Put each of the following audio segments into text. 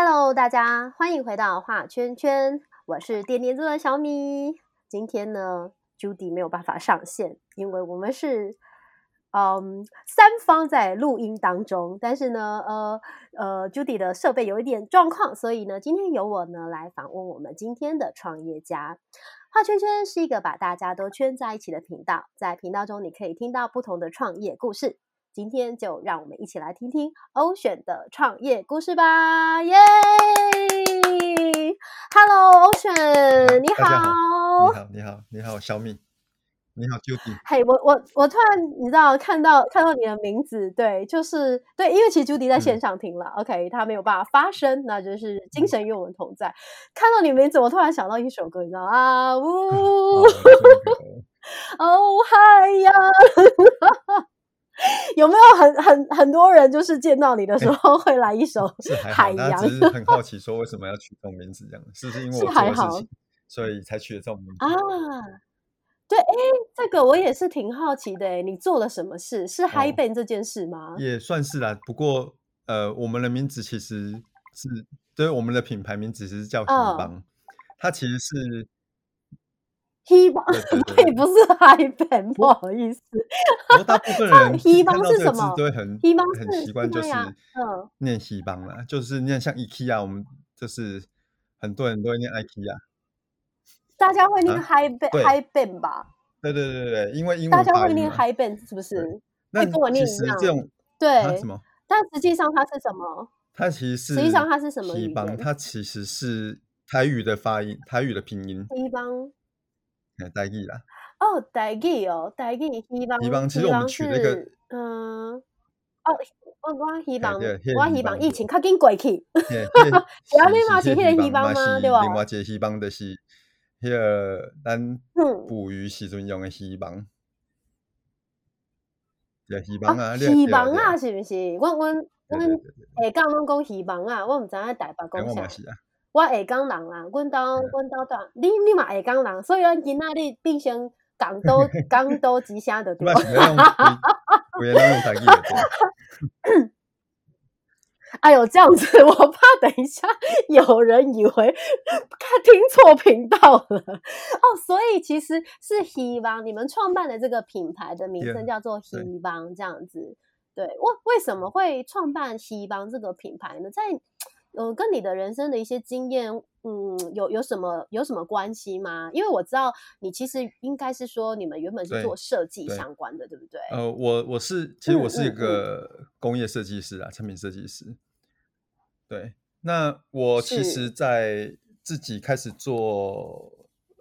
Hello，大家欢迎回到画圈圈，我是点点做的小米。今天呢，Judy 没有办法上线，因为我们是嗯三方在录音当中，但是呢，呃呃，Judy 的设备有一点状况，所以呢，今天由我呢来访问我们今天的创业家。画圈圈是一个把大家都圈在一起的频道，在频道中你可以听到不同的创业故事。今天就让我们一起来听听欧选的创业故事吧！耶！Hello，欧选，你好。你好，你好，你好，小米，你好，Judy，嘿我我我突然你知道看到看到你的名字，对，就是对，因为其实朱迪在线嗯上听了、o k 他没有办法发声，那就是精神与我们同在。看到你名字，我突然想到一首歌，你知道啊，呜 哦，这个 哦海洋，有没有很很很多人就是见到你的时候会来一首是海洋只是很好奇说为什么要取这种名字，这样是不是因为是我做还好的事情，所以才取了这种名字？啊？对，哎，这个我也是挺好奇的，哎，你做了什么事？是嗨哦 band 这件事吗？也算是啦，不过呃，我们的名字其实是对我们的品牌名字是叫嗯喜邦，它其实是希望对对对对，对 不是嗨 band，不好意思。不过大部分 唱人希邦看到这个字是什么都会很很是习惯，就是念希邦啦，就是念像 IKEA，我们就是很多人都会念 IKEA。大家会念啊嗨 band 对嗨 band 吧？对对对对对，因为英大家会念发音嘛。嗨 band 是不是？那会跟我念其一样对什，么？但实际上它是什么？它其实是实际上它是什么希邦，语言它其实是台语的发音，台语的拼音，希邦哎，台语啦。哦，台语哦，台语希望希望其实我们取那个嗯哦，我我希望我希希望望疫情较紧过去。嘿迄 是安尼嘛是是迄个希望吗对吧另外一个希望就是迄个咱嗯捕鱼时阵用的希望，对希啊望啊，，希望啊，是不是？阮阮对阮下港拢讲希望啊，我毋知影台北哎讲啥我嘛。是啊，我下港人啦，阮兜阮兜大，你你嘛下港人，所以咱今仔日变成港都港都之声的对。哎呦，这样子，我怕等一下有人以为看听错频道了哦。所以其实是希望你们创办的这个品牌的名称叫做希邦，这样子。对，为为什么会创办希邦这个品牌呢？在呃，跟你的人生的一些经验，嗯，有有什么有什么关系吗？因为我知道你其实应该是说你们原本是做设计相关的，对不对？呃，我我是其实我是一个工业设计师啊，产品设计师。对，那我其实，在自己开始做，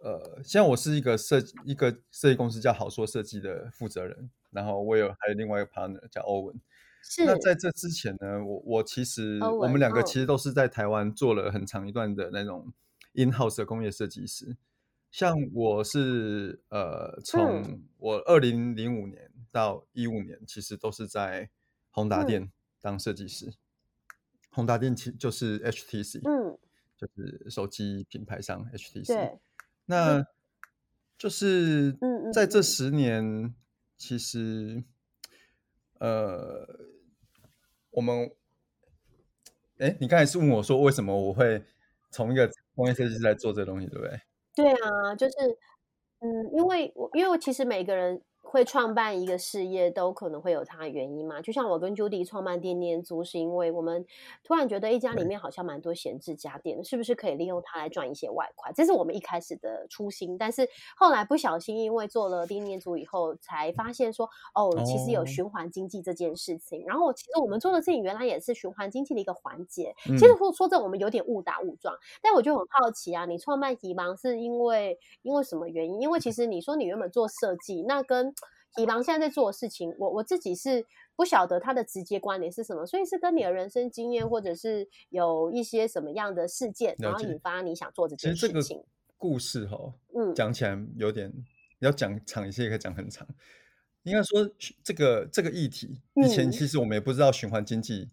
呃，现在我是一个设一个设计公司叫好说设计的负责人，然后我有还有另外一个 partner 叫欧文。是。那在这之前呢，我我其实我们两个嗯。其实都是在台湾做了很长一段的那种 in house 的工业设计师。像我是呃，从嗯我二零零五年到一五年，其实都是在宏达嗯。电当设计师。宏达电其就是 HTC，嗯，就是手机品牌商 HTC。对，那。就是嗯嗯在这嗯。十年，其实呃，我们，哎，你刚才是问我说为什么我会从一个工业设计师来做这个东西，对不对？对啊，就是，嗯，因为我因为我其实每个人会创办一个事业，都可能会有它的原因嘛。就像我跟 Judy 创办店念租，是因为我们突然觉得一家里面好像蛮多闲置家电的，是不是可以利用它来赚一些外快？这是我们一开始的初心，但是后来不小心因为做了店念租以后，才发现说，哦，其实有哦循环经济这件事情。然后其实我们做的事情原来也是循环经济的一个环节。嗯其实说说这，我们有点误打误撞。但我就很好奇啊，你创办吉芒是因为因为什么原因？因为其实你说你原本做设计，那跟提芒现在在做的事情，我我自己是不晓得它的直接关联是什么，所以是跟你的人生经验，或者是有一些什么样的事件，然后引发你想做这件事其实这个。故事哈，嗯讲起来有点要讲长一些，也可以讲很长。应该说这个这个议题，以前嗯其实我们也不知道循环经济，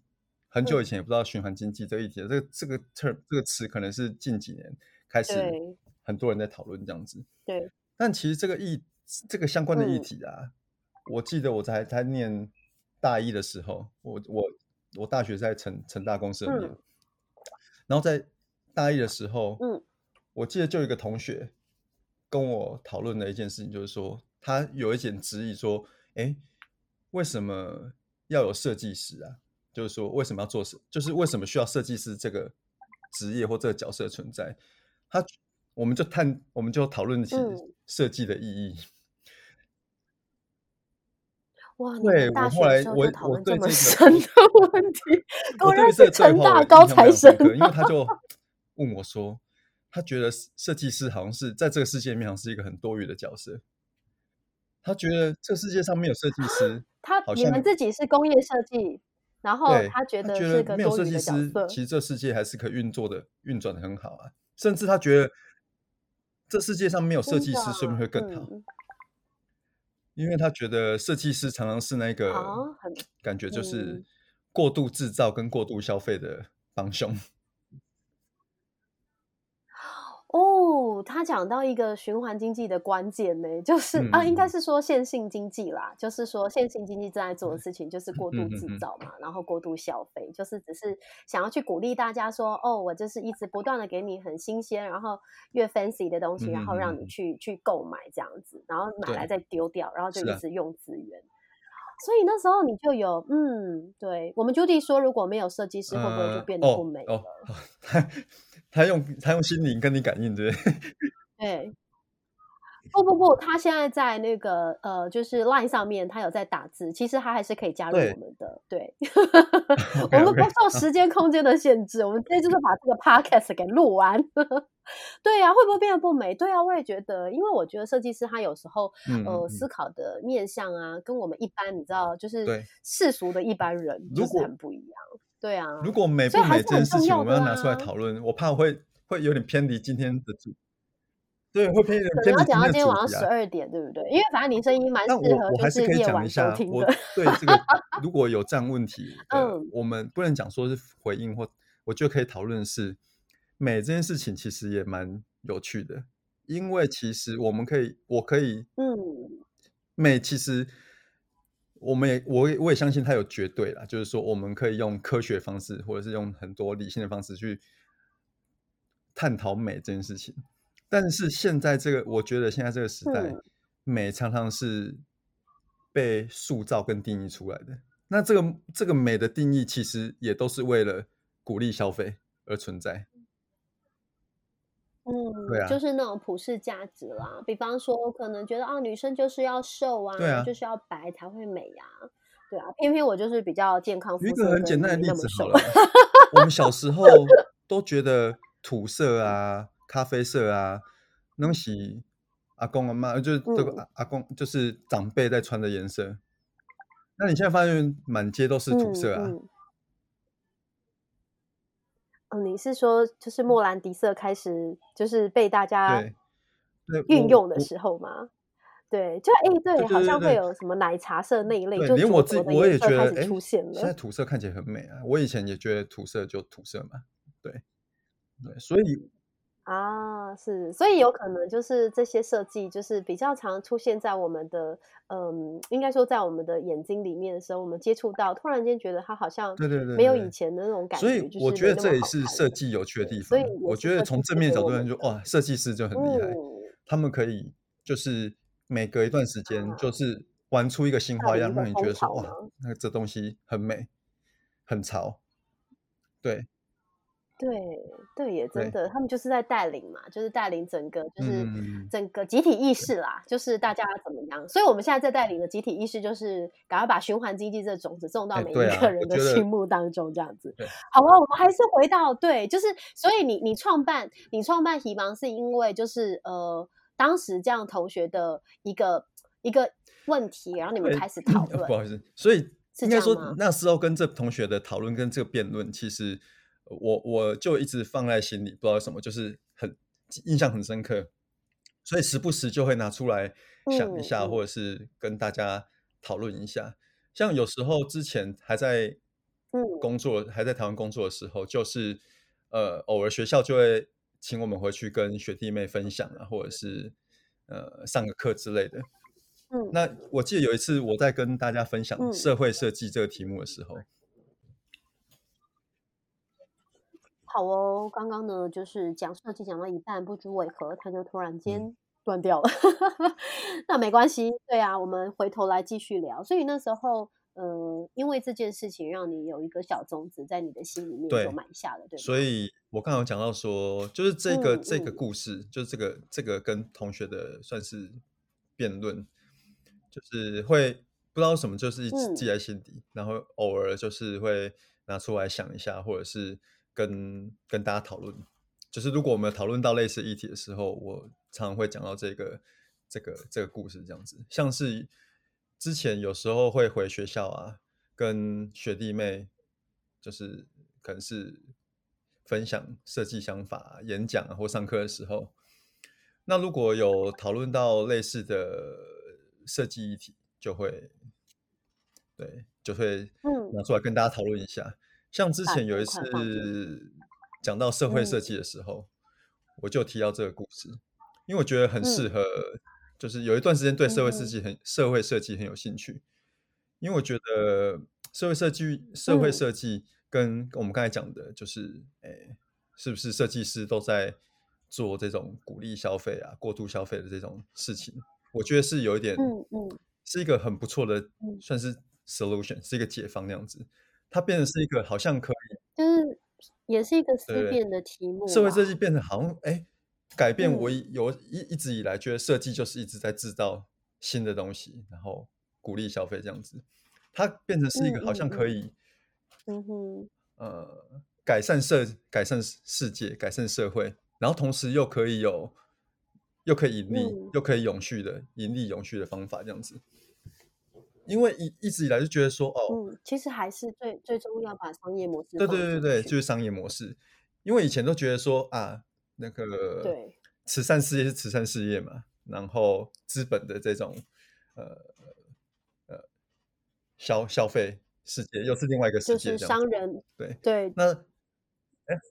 很久以嗯前也不知道循环经济这个议题。这个这个 term 这个词可能是近几年开始很多人在讨论这样子。对，但其实这个议这个相关的议嗯题啊，我记得我在在念大一的时候，我我我大学在成成大公司念，嗯然后在大一的时候，嗯，我记得就有一个同学跟我讨论的一件事情，就是说他有一点质疑说，哎，为什么要有设计师啊？就是说为什么要做设，就是为什么需要设计师这个职业或这个角色存在？他我们就探，我们就讨论起设计的意义。哇！对我后来我我对这个深的 问题，我对这个成大高材生，因为他就 问我说，他觉得设计师好像是在这个世界面上是一个很多余的角色。他觉得这世界上没有设计师，他你们自己是工业设计，然后他觉得是个没有设计师，其实这世界还是可以运作的，运转的很好啊。甚至他觉得这世界上没有设计师，说不定会更好。因为他觉得设计师常常是那个感觉，就是过度制造跟过度消费的帮凶。哦，他讲到一个循环经济的关键呢，就是啊，应该是说线性经济啦，就是说线性经济正在做的事情就是过度制造嘛，然后过度消费，就是只是想要去鼓励大家说，哦，我就是一直不断的给你很新鲜，然后越 fancy 的东西，然后让你去去购买这样子，然后买来再丢掉，然后就一直用资源。所以那时候你就有，嗯，对我们 Judy 说，如果没有设计师，会不会就变得不美了？他用他用心灵跟你感应，对不对？对，不不不，他现在在那个呃，就是 Line 上面，他有在打字，其实他还是可以加入我们的。对，我们不受时间空间的限制，我们直接就是把这个 Podcast 给录完。对呀，会不会变得不美？对啊，我也觉得，因为我觉得设计师他有时候呃思考的面向啊，跟我们一般你知道，就是世俗的一般人就是很不一样。对啊，如果美不美这件事情，我们要拿出来讨论，我怕会会有点偏离今天的主。对，会偏离。可能要讲到今天晚上十二点，对不对？因为反正你声音蛮适合，就是夜晚收听的。对这个，如果有这样问题，嗯，我们不能讲说是回应或，我觉得可以讨论是美这件事情，其实也蛮有趣的，因为其实我们可以，我可以，嗯，美其实。我们也，我也，我也相信它有绝对啦，就是说，我们可以用科学方式，或者是用很多理性的方式去探讨美这件事情。但是现在这个，我觉得现在这个时代，美常常是被塑造跟定义出来的。那这个这个美的定义，其实也都是为了鼓励消费而存在。嗯，对啊，就是那种普世价值啦。比方说，可能觉得啊，女生就是要瘦啊，就是要白才会美呀，对啊。偏偏我就是比较健康。一个很简单的例子好了，我们小时候都觉得土色啊、咖啡色啊，那是阿公阿妈，就是这个阿公，就是长辈在穿的颜色。那你现在发现满街都是土色啊？你是说，就是莫兰迪色开始就是被大家运用的时候吗？对，就哎，对，好像会有什么奶茶色那一类，就连我自己我也觉得哎，出现了。现在土色看起来很美啊，我以前也觉得土色就土色嘛，对对，所以。啊，是，所以有可能就是这些设计，就是比较常出现在我们的，嗯，应该说在我们的眼睛里面的时候，我们接触到，突然间觉得它好像对对对，没有以前的那种感觉。所以我觉得这也是设计有趣的地方。所以我觉得从正面角度来说，哇，设计师就很厉害，他们可以就是每隔一段时间就是玩出一个新花样，让你觉得说哇，那这东西很美，很潮，对。对对，也真的，他们就是在带领嘛，就是带领整个，就是整个集体意识啦，就是大家怎么样。所以我们现在在带领的集体意识，就是赶快把循环经济这种子种到每一个人的心目当中，这样子。好啊，我们还是回到对，就是所以你你创办你创办喜芒是因为就是呃当时这样同学的一个一个问题，然后你们开始讨论。不好意思，所以应该说那时候跟这同学的讨论跟这个辩论，其实。我我就一直放在心里，不知道什么，就是很印象很深刻，所以时不时就会拿出来想一下，或者是跟大家讨论一下。像有时候之前还在工作，还在台湾工作的时候，就是呃，偶尔学校就会请我们回去跟学弟妹分享啊，或者是呃上个课之类的。嗯，那我记得有一次我在跟大家分享社会设计这个题目的时候。好哦，刚刚呢就是讲设计讲到一半，不知为何它就突然嗯间断掉了。那没关系，对啊，我们回头来继续聊。所以那时候，呃，因为这件事情让你有一个小种子在你的心里面对就埋下了，对吗？所以我刚刚有讲到说，就是这个、嗯这个嗯故事，就是这个这个跟同学的算是辩论，就是会不知道什么，就是一直嗯记在心底，然后偶尔就是会拿出来想一下，或者是跟跟大家讨论。就是如果我们讨论到类似议题的时候，我常常会讲到这个这个这个故事这样子，像是之前有时候会回学校啊，跟学弟妹就是可能是分享设计想法、演讲啊或上课的时候，那如果有讨论到类似的设计议题，就会对就会嗯拿出来跟大家讨论一下。像之前有一次讲到社会设嗯。计的时候，我就提到这个故事，因为我觉得很适嗯合，就是有一段时间对社会设计很、社会设计很有兴趣，因为我觉得社会设计社会嗯。设计跟我们刚才讲的，就是诶，是不是设计师都在做这种鼓励消费啊、过度消费的这种事情？我觉得是有一点，嗯嗯。是一个很不错的，嗯。算是 solution，是一个解放那样子。它变成是一个好像可以就是也是一个思辨的题目社会设啦计变成好像哎，改变我有一一直以来觉得设计就是一直在制造新的东西，然后鼓励消费这样子，它变成是一个好像可以嗯哼，呃改善社改善世界改善社会，然后同时又可以有又可以盈利、嗯。又可以永续的盈利永续的方法这样子。因为一一直以来就觉得说哦，嗯，其实还是最最终要把商业模式对对对对，就是商业模式。因为以前都觉得说啊，那个对慈善事业是慈善事业嘛，然后资本的这种呃呃消消费世界又是另外一个世界就是。商人对，对那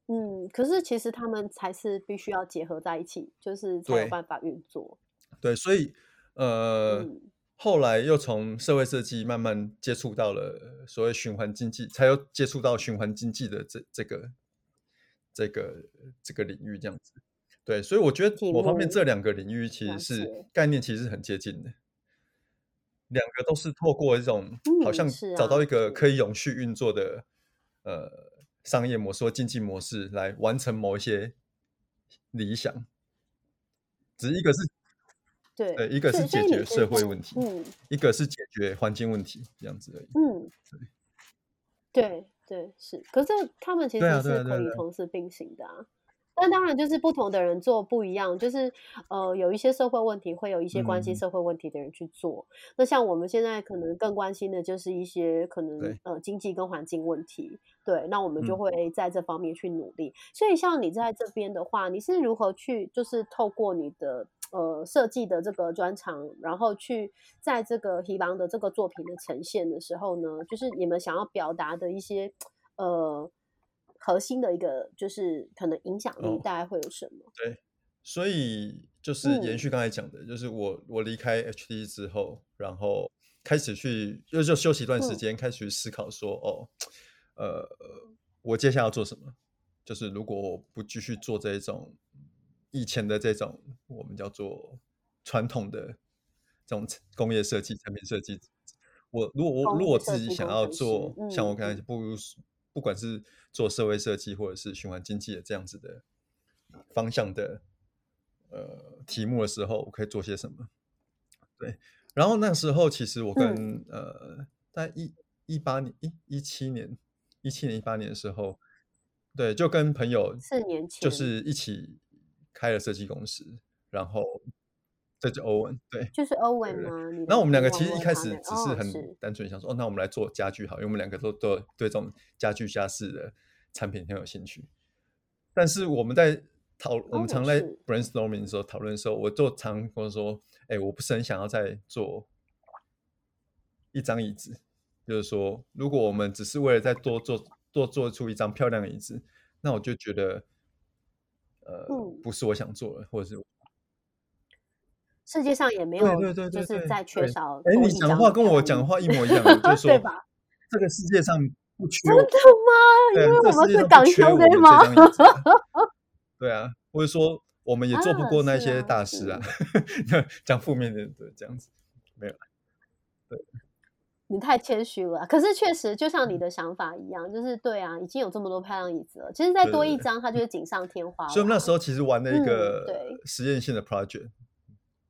嗯，可是其实他们才是必须要结合在一起，就是才有对办法运作。对，所以呃，嗯后来又从社会设计慢慢接触到了所谓循环经济，才有接触到循环经济的这这个这个这个领域这样子。对，所以我觉得题某方面这两个领域其实是概念其实很接近的，两个都是透过一种好嗯像找到一个可以永续运作的呃商业模式或经济模式来完成某一些理想，只是一个是对对，一个是解决社会问题，嗯一个是解决环境问题，这样子而已。嗯，对对是，可是他们其实是可以同时并行的啊。但当然，就是不同的人做不一样，就是呃，有一些社会问题会有一些关心嗯社会问题的人去做。那像我们现在可能更关心的就是一些可能呃经济跟环境问题，对，那我们就嗯会在这方面去努力。所以像你在这边的话，你是如何去就是透过你的呃设计的这个专长，然后去在这个希邦的这个作品的呈现的时候呢，就是你们想要表达的一些呃核心的一个就是可能影响力哦大概会有什么？对，所以就是延嗯续刚才讲的，就是我我离开 HD 之后，然后开始去就就休息一段时嗯间，开始去思考说，哦，呃，我接下来要做什么？就是如果我不继续做这一种以前的这种我们叫做传统的这种工业设计、产品设计，我如果我如果自己想要做，像我嗯刚才不如不管是做社会设计或者是循环经济的这样子的方向的呃题目的时候，我可以做些什么？对，然后那时候其实我跟、呃，在一一八年、一一七年、一七年、一八年的时候，对，就跟朋友四年前。就是一起开了设计公司，然后这就欧文对。就是欧文对对吗？那我们两个其实一开始只是哦很单纯想说，哦，那我们来做家具好，因为我们两个都都有对这种家具家饰的产品很有兴趣。但是我们在讨，我们常在 brainstorming 的时候讨论的时候，我就常跟我说，哎，我不是很想要再做一张椅子，就是说，如果我们只是为了再多做多做出一张漂亮的椅子，那我就觉得，呃，嗯不是我想做的，或者是世界上也没对有对对对就是在缺少哎，你讲的话跟我讲的话一模一 样，就是说，对吧？这个世界上不缺真的吗？因，为我们是港世界上不缺兄对我们这吗？对啊，或者说我们也做不啊，过那些大师啊是，讲负面的对这样子，没有啦。你太谦虚了啊。可是确实，就像你嗯的想法一样，就是对啊，已经有这么多漂亮椅子了，其实再。多一张，它就是锦上添花所以我们那时。候其实玩了一嗯，个对，实验性的 project，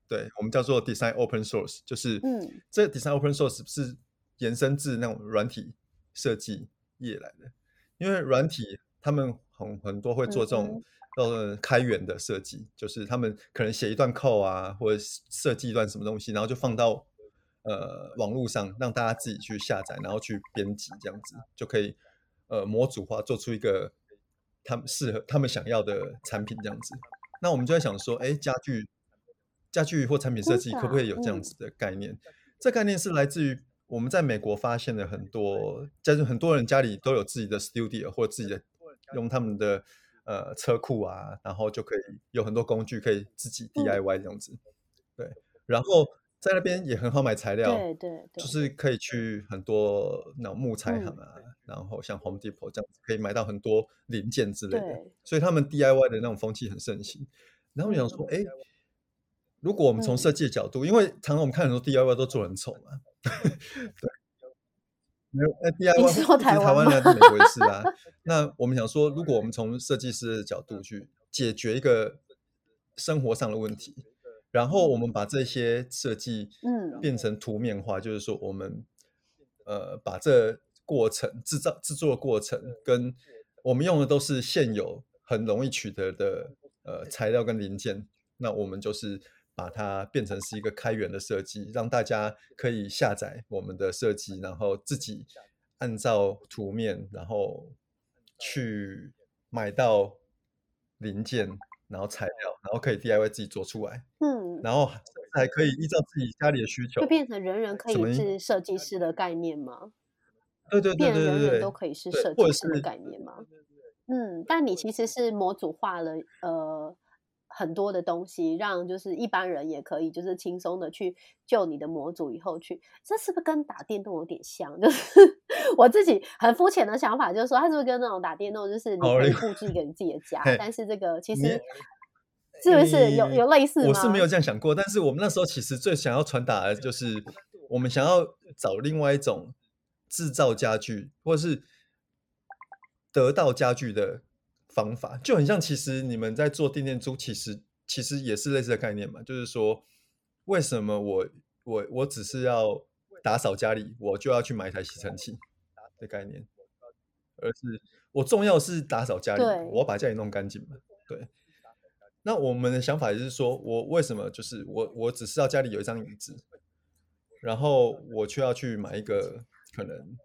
对，我们叫做 design open source，就是嗯这 design open source 是延伸至那种软体设计业来的，因为软体他们很很多会做嗯这种哼，呃开源的设计，就是他们可能写一段 code 啊，或者是设计一段什么东西，然后就放到呃网络上，让大家自己去下载，然后去编辑，这样子就可以呃模组化，做出一个他们适合他们想要的产品，这样子。那我们就在想说，哎，家具家具或产品设计可不可啊，以有这样嗯子的概念？这概念是来自于我们在美国发现了很多，就是很多人家里都有自己的 studio 或自己的用他们的呃车库啊，然后就可以有很多工具可以自己嗯，DIY 这样子。对，然后在那边也很好买材料，对对就，是可以去很多那种木材行嗯，啊，然后像 Home Depot 这样子可以买到很多零件之类的，所以他们 DIY 的那种风气很盛行。然后我想说，嗯哎，如果我们从设嗯，计的角度，因为常常我们看很多 DIY 都做得很丑嘛，对，没有，那 DIY 是不只是说台湾吗？台湾人，在美国也是啊。那我们想说，如果我们从设计师的角度去解决一个生活上的问题，然后我们把这些设计嗯变成图面化，就是说我们呃把这过程制造制作过程跟我们用的都是现有很容易取得的呃材料跟零件，那我们就是把它变成是一个开源的设计，让大家可以下载我们的设计，然后自己按照图面，然后去买到零件，然后材料，然后可以 DIY 自己做出来，嗯，然后还还可以依照自己家里的需求，就变成人人可以是设计师的概念吗？对对对变对对人人都可以是设计师的概念吗？嗯，但你其实是模组化了呃很多的东西，让就是一般人也可以就是轻松的去就你的模组以后去，这是不是跟打电动有点像？就是我自己很肤浅的想法，就是说它是不是跟那种打电动，就是你可以布置一个你自己的家，但是这个其你实是不是有有类似吗？我是没有这样想过，但是我们那时候其实最想要传达的就是，我们想要找另外一种制造家具，或是得到家具的方法，就很像其实你们在做电电租，其实其实也是类似的概念嘛，就是说为什么我我我只是要打扫家里，我就要去买一台吸尘器的概念，而是我重要是打扫家里，我，要把家里弄干净嘛，对。那我们的想法也是说，我为什么就是我我只知道家里有一张椅子，然后我却要去买一个可能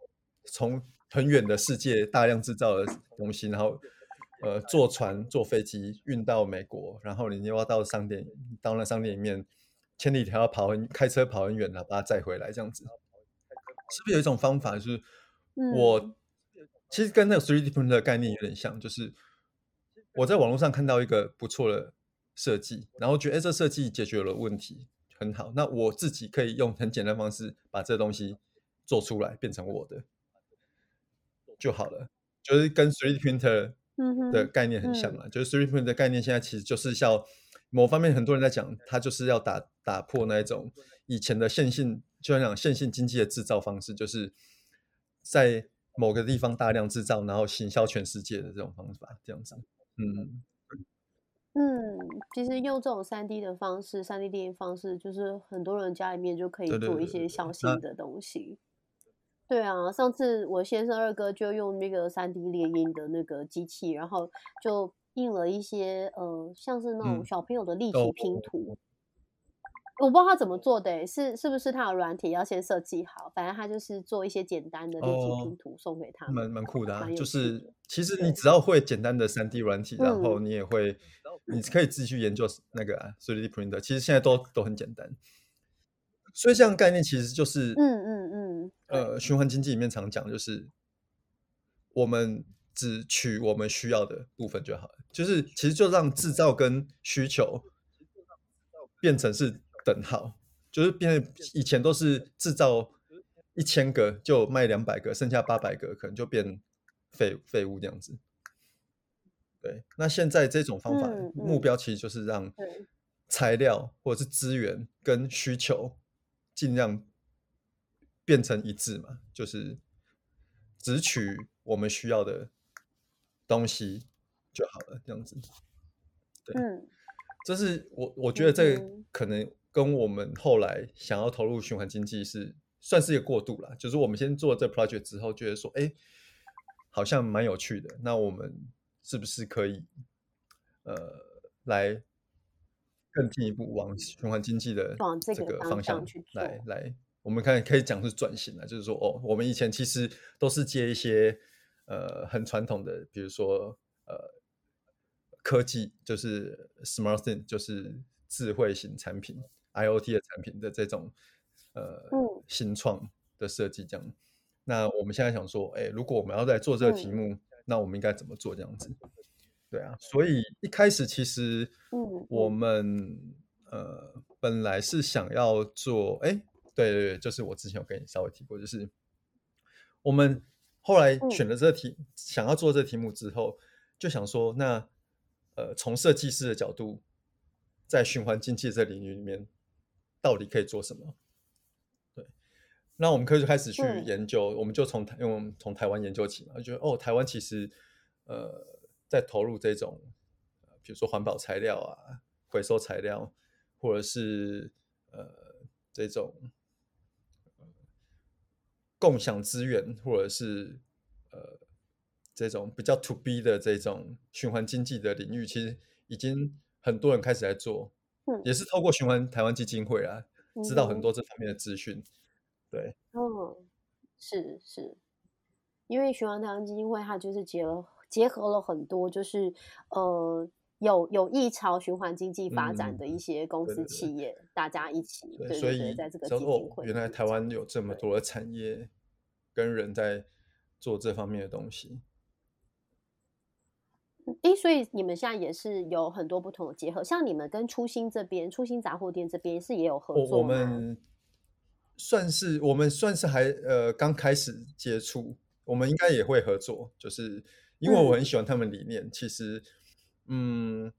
从很远的世界大量制造的东西，然后呃坐船坐飞机运到美国，然后你又要到商店到那商店里面千里迢迢跑很开车跑很远然后把它载回来，这样子。是不是有一种方法，就是我嗯其实跟那个 three D printer 概念有点像，就是我在网络上看到一个不错的设计，然后觉得哎，这设计解决了问题，很好。那我自己可以用很简单的方式把这东西做出来，变成我的就好了。就是跟 3D printer 嗯哼，的概念很像嗯了。就是 3D print 的概念现在其实就是要某方面很多人在讲，它就是要打打破那一种以前的线性，就像讲线性经济的制造方式，就是在某个地方大量制造，然后行销全世界的这种方法，这样子。嗯，嗯，其实用这种三 D 的方式，三 D 电影方式，就是很多人家里面就可以对对做一对对对。些小那型的东西。对啊，上次我先生二哥就用那个三 D 猎鹰的那个机器，然后就印了一些呃，像是那种嗯，小朋友的立体哦，拼图。我不知道他怎么做的欸，是是不是他有软体要先设计好？反正他就是做一些简单的立体拼哦，图送给他蛮们，蛮酷的啊！就是。其实你，只要会简单的三 D 软体，然后嗯你也会，你可以自己去研究那个啊 3D printer，其实现在都都很简单。所以这样概念其实就是，嗯嗯嗯，呃，循环经济里面常讲，就是我们只取我们需要的部分就好了，就是其实就让制造跟需求变成是等号，就是变以前都是制造一千个就卖两百个，剩下八百个可能就变废废物这样子。对，那现在这种方法嗯嗯目标其实就是让材料或者是资源跟需求尽量变成一致嘛，就是只取我们需要的东西就好了，这样子。嗯这是我我觉得这可能跟我们后来想要投入循环经济是算是一个过渡了，就是我们先做这 project 之后，觉得说，哎，好像蛮有趣的，那我们是不是可以呃来更进一步往循环经济的这这个方向向去来来，我们看可以讲是转型了，就是说，哦，我们以前其实都是接一些呃很传统的，比如说呃科技，就是 smart thing，就是智慧型产品 IOT 的产品的这种呃嗯。新创的设计这样。那我们现在想说，哎，如果我们要来做这个题嗯。目，那我们应该怎么做这样子？对啊，所以一开始其实嗯我嗯。们呃本来是想要做，哎，对对对，就是我之前有跟你稍微提过，就是我们后来嗯。选了这个题，想要做这个题目之后，就想说，那呃从设计师的角度，在循环经济这领域里面，到底可以做什么？对，那我们可以就开始去嗯研究，我们就从台，因为我们从台湾研究起嘛，就觉得哦，台湾其实呃在投入这种，呃比如说环保材料啊、回收材料，或者是呃这种呃共享资源，或者是呃这种比较 to B 的这种循环经济的领域，其实已经很多人开始在做，嗯也是透过循环台湾基金会啊，知道很嗯多这方面的资讯。对，嗯，是是，因为循环台湾基金会它就是结了结合了很多就是呃有有意朝循环经济发展的一嗯些公司企业，大家一起所以在这个基金，会原来台湾有这么多的产业跟人在做这方面的东西。诶，所以你们现在也是有很多不同的结合，像你们跟初心这边，初心杂货店这边是也有合我我作吗？们算是我们算是还呃刚开始接触，我们应该也会合作，就是因为我很嗯喜欢他们理念，其实嗯，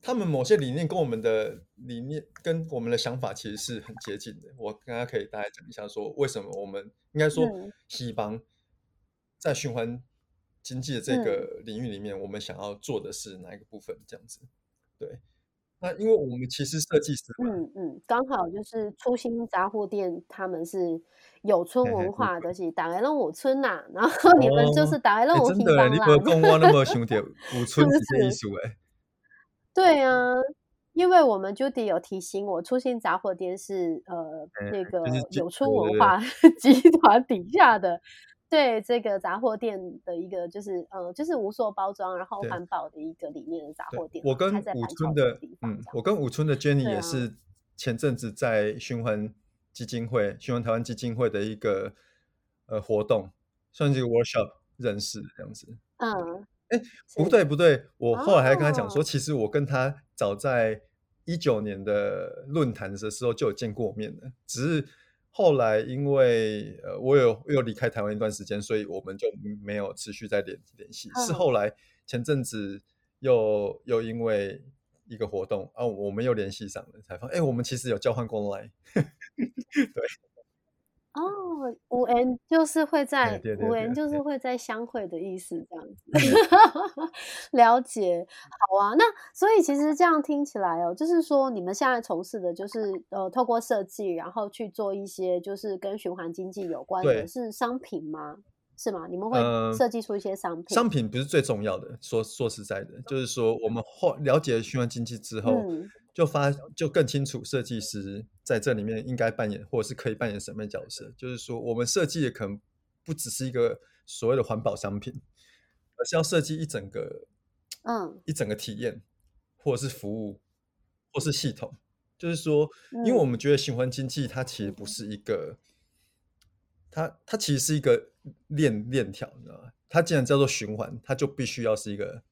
他们某些理念跟我们的理念跟我们的想法其实是很接近的。我刚刚可以大概讲一下，说为什么我们应该说嗯西方在循环经济的这嗯个领域里面，我们想要做的是哪一个部分？这样子，对。那因为我们其实设计师嘛，嗯嗯，刚好就是初心杂货店，他们是有村文化的，是打来让我村呐、然后 你们就哦，是打来让哎，我真的哎，希望啦，你无讲我那么兄弟，五村不是这意是？思哎。对啊，因为我们 Judy 有提醒我，初心杂货店是呃哎，这个有村文化 集团底下的，对这个杂货店的一个就是呃就是无塑包装，然后对。环保的一个理念的杂对，货店我跟五村的，嗯。我跟五村的 Jenny 也是前阵子在循环基金会、循环台湾基金会的一个呃活动，算是一个 workshop 认识这样子。嗯，哎，不是对不对，我后来还跟他讲说，哦，其实我跟他早在一九年的论坛的时候就有见过面了，只是后来因为呃我有又离开台湾一段时间，所以我们就没有持续再联联系。是嗯后来前阵子又又因为一个活动啊，我们又联系上了，才发现哎，我们其实有交换过 line。对，缘就是会哎，在对对无缘就是会在相会的意思，这样子。嗯，了解，好啊。那所以其实这样听起来哦，就是说你们现在从事的就是呃，透过设计，然后去做一些就是跟循环经济有关的，是商品吗？是吗？你们会呃，设计出一些商品？商品不是最重要的，说说实在的，就是说我们后了解循环经济之后，嗯就发就更清楚设计师在这里面应该扮演或者是可以扮演什么角色。就是说，我们设计的可能不只是一个所谓的环保商品，而是要设计一整个嗯一整个体验，或者是服务，或是系统。就是说，因为我嗯们觉得循环经济它其实不是一个，它它其实是一个链链条，你知道吗？它既然叫做循环，它就必须要是一个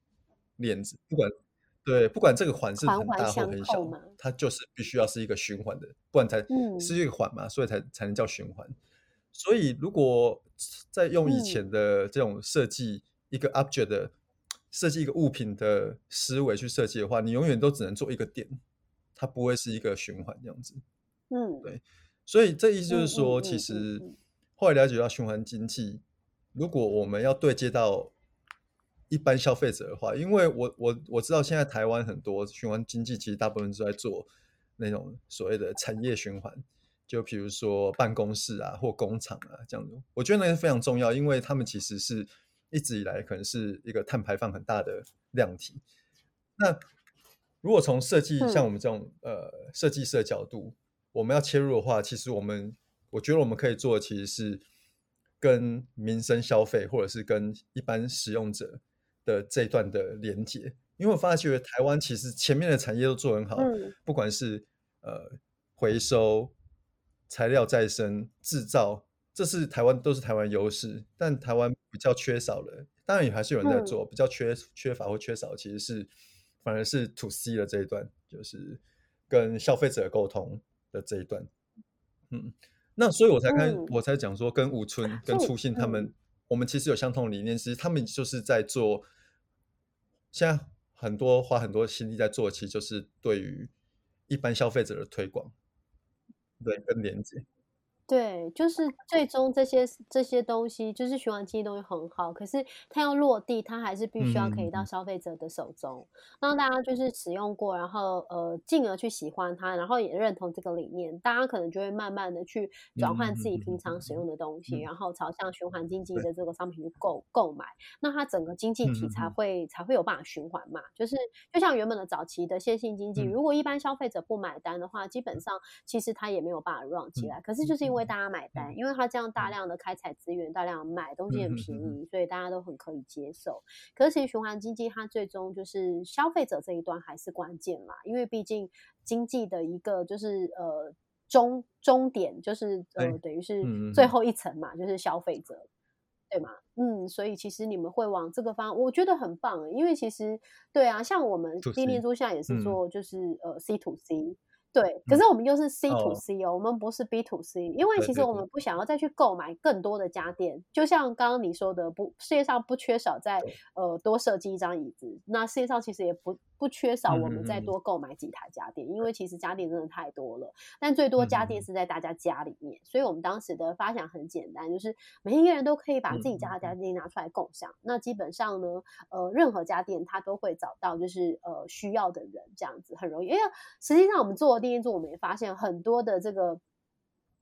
链子，不管对，不管这个环是很大或很小它就是必须要是一个循环的，不然才嗯是一个环嘛，所以才才能叫循环。所以如果在用以嗯前的这种设计一个 object 的设计一个物品的思维去设计的话，你永远都只能做一个点，它不会是一个循环这样子。嗯，对所以这意思就嗯是说，其实嗯后来了解到循环经济，如果我们要对接到一般消费者的话，因为我我我知道现在台湾很多循环经济，其实大部分都在做那种所谓的产业循环，就比如说办公室啊或工厂啊这样子，我觉得那个非常重要，因为他们其实是一直以来可能是一个碳排放很大的量体。那如果从设计像嗯我们这种、呃设计师的角度，我们要切入的话，其实我们我觉得我们可以做的其实是跟民生消费或者是跟一般使用者的这一段的连接，因为我发觉台湾其实前面的产业都做很好，嗯。不管是呃回收、材料再生、制造，这是台湾都是台湾优势，但台湾比较缺少了，当然也还是有人在嗯。做，比较缺缺乏或缺少其实是反而是 to C 的这一段，就是跟消费者沟通的这一段，嗯，那所以我才看、嗯。我才讲说跟吴春跟初信他们，嗯。我们其实有相同的理念，其实他们就是在做，现在很多花很多心力在做，其实就是对于一般消费者的推广，对跟连接，对，就是最终这些这些东西，就是循环经济东西很好，可是它要落地，它还是必须要可以到消费者的手中，让大家就是使用过，然后呃，进而去喜欢它，然后也认同这个理念，大家可能就会慢慢的去转换自己平常使用的东西，嗯。然后朝向循环经济的这个商品去购购买，那它整个经济体才会才会有办法循环嘛。就是就像原本的早期的线性经济，嗯。如果一般消费者不买单的话，基本上其实它也没有办法 run 起嗯来。可是就是因为大家买单，嗯因为它这样大量的开采资源，大量地买东西很便嗯宜，所以大家都很可以接受。可是其实循环经济它最终就是消费者这一端还是关键嘛，因为毕竟经济的一个就是呃终终点就是呃等于是最后一层嘛，就是消费者。对嘛？嗯，所以其实你们会往这个方向，我觉得很棒欸，因为其实对啊，像我们低念珠现在也是嗯做就是、呃 C to C，对，可嗯。是我们又是 C to 哦。C 哦，我们不是 B to C，因为其实我们。不想要再去购买更多的家电，就像刚刚你说的，不，世界上不缺少在呃多设计一张椅子，那世界上其实也不不缺少我们再多购买几台家电，因为其实家电真的太多了，但最多家电是在大家家里面，所以我们当时的发想很简单，就是每一个人都可以把自己家的家电拿出来共享。那基本上呢，呃，任何家电它都会找到就是呃需要的人，这样子很容易。因为实际上我们做我们也发现很多的这个。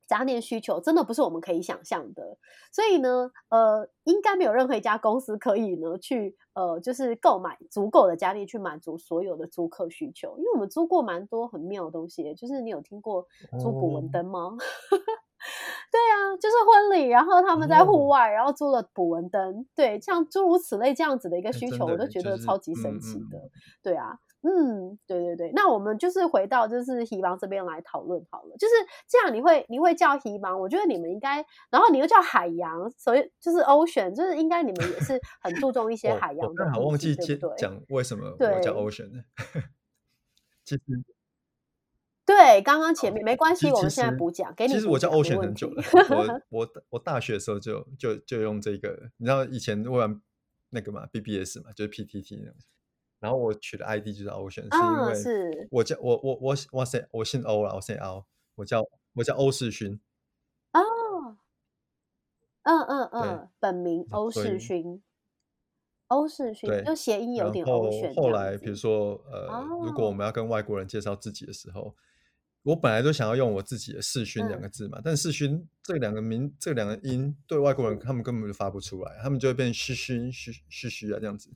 家电需求真的不是我们可以想象的，所以呢，呃，应该没有任何一家公司可以呢去呃，就是购买足够的家电去满足所有的租客需求。因为我们租过蛮多很妙的东西，就是你有听过租捕蚊哦灯吗？对啊，就是婚礼，然后他们在户哦外，然后租了捕蚊灯，对，像诸如此类这样子的一个哎需求，我都觉得超级嗯神奇嗯的。对啊，嗯，对对对，那我们就是回到就是希望这边来讨论好了。就是这样，你会你会叫希望，我觉得你们应该，然后你又叫海洋，所以就是 ocean，就是应该你们也是很注重一些海洋我刚好忘记接对？讲为什么我叫 Ocean 呢？其实 对，刚刚前面没关系，我们现在实补讲，给你其实我叫 Ocean 很久了，我 我我大学的时候就就就用这个，你知道以前我玩那个嘛 BBS 嘛，就是 PTT 那种，然后我取的 ID 就是 Ocean，是因啊，为我叫我我我我姓我姓欧啦，我姓欧，我叫我叫欧世勋，哦，嗯嗯，嗯，本名欧世勋，欧世勋，对就谐音有点后 ocean 后来，比如子。说，呃，如果我哦，们要跟外国人介绍自己的时候，我本来都想要用我自己的世勋两嗯个字嘛，但世勋这两个名，这两个音对外国人嗯，他们根本就发不出来，他们就会变嘘嘘嘘嘘嘘啊这样子。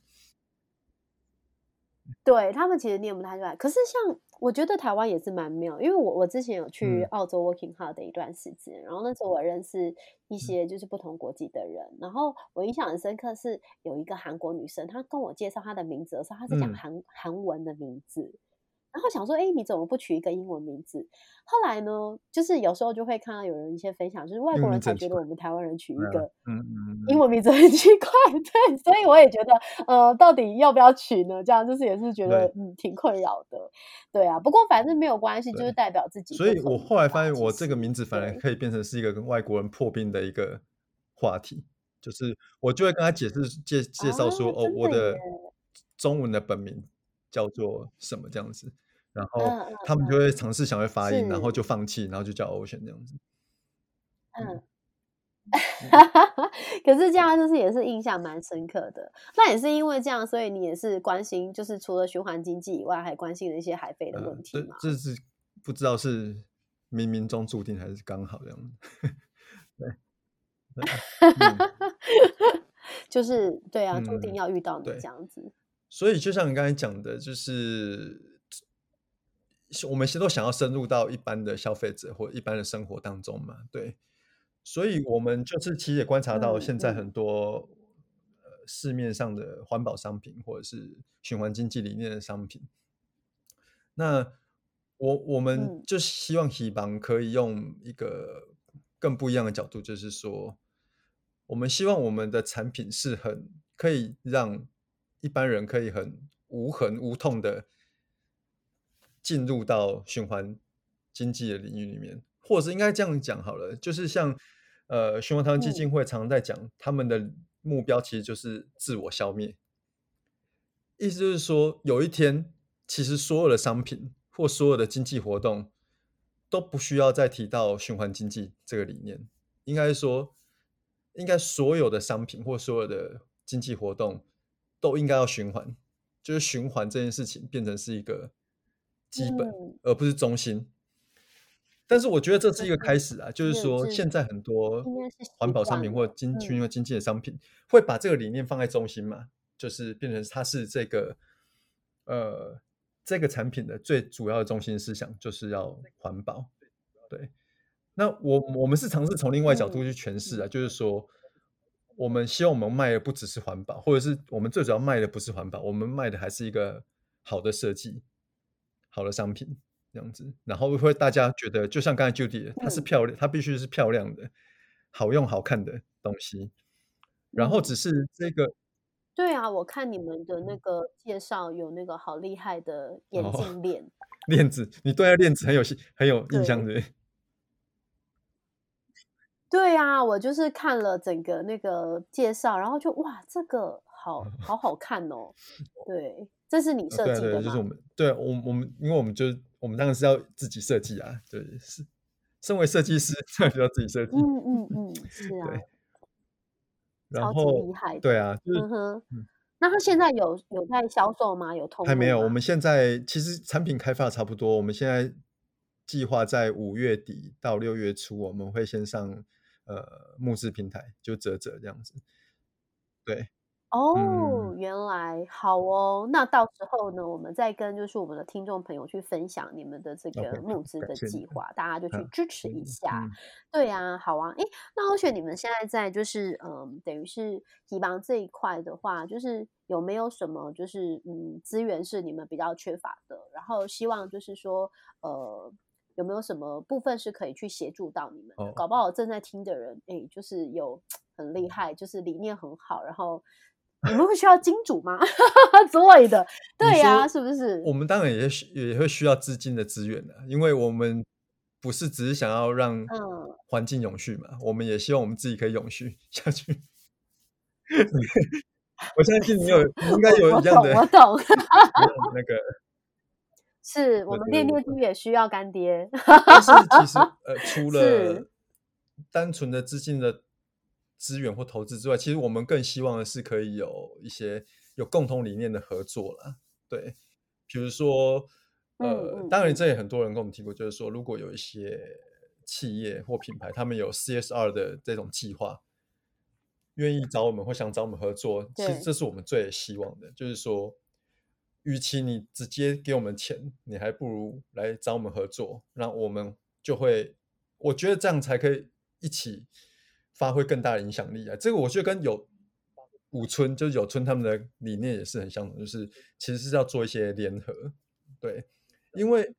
对，他们其实念不太出来。可是像我觉得台湾也是蛮妙，因为我我之前有去嗯澳洲 working hard 的一段时间，然后那时候我认识一嗯些就是不同国籍的人，然后我印象很深刻是有一个韩国女生，她跟我介绍她的名字的时候，她是讲嗯韩韩文的名字。然后想说，哎，你怎么不取一个英文名字？后来呢，就是有时候就会看到有人一些分享，就是外国人才觉得我们台湾人取一个英文名字很 奇怪，对，所以我也觉得，呃，到底要不要取呢？这样就是也是觉得，嗯，挺困扰的，对啊。不过反正没有关系，就是代表自己。所以我后来发现，我这个名字反而可以变成是一个跟外国人破冰的一个话题，就是我就会跟他解释介介绍说，哦，我的中文的本名叫做什么这样子。然后他们就会尝试想会发音，然后就放弃，然后就叫 Ocean 这样子。嗯，可是这样就是也是印象蛮深刻的。那也是因为这样，所以你也是关心，就是除了循环经济以外，还关心了一些海费的问题吗？这是不知道是冥冥中注定还是刚好这样子。对，就是对啊，注定要遇到你这样子。所以就像你刚才讲的，就是。我们其实都想要深入到一般的消费者或一般的生活当中嘛，对，所以我们就是其实也观察到现在很多呃市面上的环保商品或者是循环经济理念的商品，那我我们就希望希邦可以用一个更不一样的角度，就是说，我们希望我们的产品是很可以让一般人可以很无痕无痛的。进入到循环经济的领域里面，或者是应该这样讲好了，就是像呃，循环台湾基金会常常在讲，他们的目标其实就是自我消灭。意思就是说，有一天，其实所有的商品或所有的经济活动都不需要再提到循环经济这个理念。应该说，应该所有的商品或所有的经济活动都应该要循环，就是循环这件事情变成是一个。基本，而不是中心。但是我觉得这是一个开始啊，就是说现在很多环保商品或经循环经济的商品，会把这个理念放在中心嘛，就是变成它是这个呃这个产品的最主要的中心思想，就是要环保。对，那我我们是尝试从另外角度去诠释啊，就是说我们希望我们卖的不只是环保，或者是我们最主要卖的不是环保，我们卖的还是一个好的设计。好的商品这样子，然后会大家觉得，就像刚才 Judy，它是漂亮，它必须是漂亮的、好用、好看的东西。然后只是这个，对啊，我看你们的那个介绍有那个好厉害的眼镜链 链子，你对链子很有很有印象的。对啊，我就是看了整个那个介绍，然后就哇，这个好好好看哦，对。这是你设计的吗？就是我们，对我我们，因为我们就我们当然是要自己设计啊，对，是身为设计师，当然就要自己设计。嗯嗯嗯，是啊，对，超级厉害，对啊，就是嗯哼。那他现在有有在销售吗？有通还没有？我们现在其实产品开发差不多，我们现在计划在五月底到六月初，我们会先上呃募资平台，就折折这样子，对。哦，原来好哦。那到时候呢，我们再跟就是我们的听众朋友去分享你们的这个募资的计划，大家就去支持一下。对啊，好啊。哎，那而且你们现在在就是嗯，等于是提防这一块的话，就是有没有什么就是嗯资源是你们比较缺乏的？然后希望就是说呃，有没有什么部分是可以去协助到你们？搞不好正在听的人，诶，就是有很厉害，就是理念很好，然后。你们会需要金主吗？之类的，对呀，是不是？我们当然也需也会需要资金的资源的，因为我们不是只是想要让环境永续嘛，我们也希望我们自己可以永续下去。我相信你有，应该有一样的，我懂。那个是我们练练猪也需要干爹，但是其实呃，除了单纯的资金的。资源或投资之外，其实我们更希望的是可以有一些有共同理念的合作了。对，比如说，呃，当然这也很多人跟我们提过，就是说，如果有一些企业或品牌，他们有 CSR 的这种计划，愿意找我们或想找我们合作，其实这是我们最希望的。就是说，与其你直接给我们钱，你还不如来找我们合作，那我们就会，我觉得这样才可以一起。发挥更大的影响力啊！这个我觉得跟有五村就是有村他们的理念也是很相同，就是其实是要做一些联合，对，因为